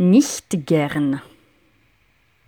Nicht gern.